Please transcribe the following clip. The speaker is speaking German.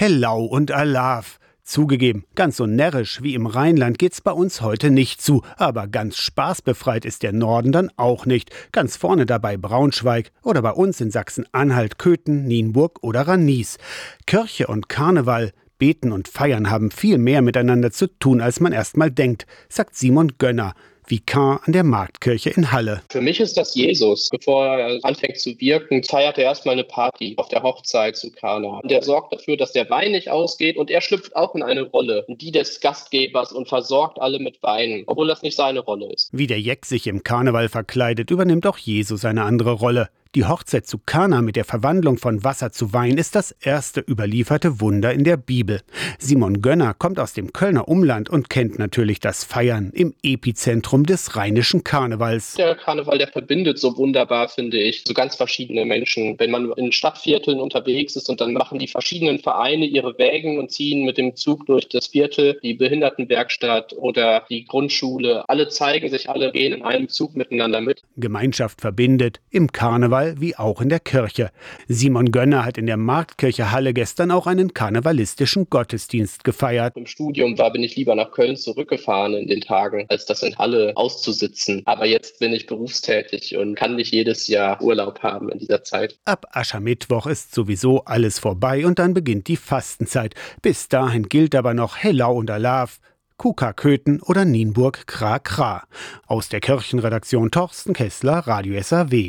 Hellau und Alav. Zugegeben, ganz so närrisch wie im Rheinland geht's bei uns heute nicht zu, aber ganz spaßbefreit ist der Norden dann auch nicht. Ganz vorne dabei Braunschweig oder bei uns in Sachsen-Anhalt, Köthen, Nienburg oder Ranis. Kirche und Karneval, Beten und Feiern haben viel mehr miteinander zu tun, als man erst mal denkt, sagt Simon Gönner. Vikar an der Marktkirche in Halle. Für mich ist das Jesus. Bevor er anfängt zu wirken, feiert er erstmal eine Party auf der Hochzeit zu Kana. Und er sorgt dafür, dass der Wein nicht ausgeht und er schlüpft auch in eine Rolle, die des Gastgebers und versorgt alle mit Wein, obwohl das nicht seine Rolle ist. Wie der Jeck sich im Karneval verkleidet, übernimmt auch Jesus eine andere Rolle. Die Hochzeit zu Kana mit der Verwandlung von Wasser zu Wein ist das erste überlieferte Wunder in der Bibel. Simon Gönner kommt aus dem Kölner Umland und kennt natürlich das Feiern im Epizentrum des rheinischen Karnevals. Der Karneval, der verbindet so wunderbar, finde ich, so ganz verschiedene Menschen. Wenn man in Stadtvierteln unterwegs ist und dann machen die verschiedenen Vereine ihre Wägen und ziehen mit dem Zug durch das Viertel, die Behindertenwerkstatt oder die Grundschule, alle zeigen sich, alle gehen in einem Zug miteinander mit. Gemeinschaft verbindet im Karneval Karneval wie auch in der Kirche. Simon Gönner hat in der Marktkirche Halle gestern auch einen karnevalistischen Gottesdienst gefeiert. Im Studium war bin ich lieber nach Köln zurückgefahren in den Tagen, als das in Halle auszusitzen. Aber jetzt bin ich berufstätig und kann nicht jedes Jahr Urlaub haben in dieser Zeit. Ab Aschermittwoch ist sowieso alles vorbei und dann beginnt die Fastenzeit. Bis dahin gilt aber noch Hellau und Alav. Kuka Köthen oder Nienburg Kra Kra. Aus der Kirchenredaktion Torsten Kessler, Radio SAW.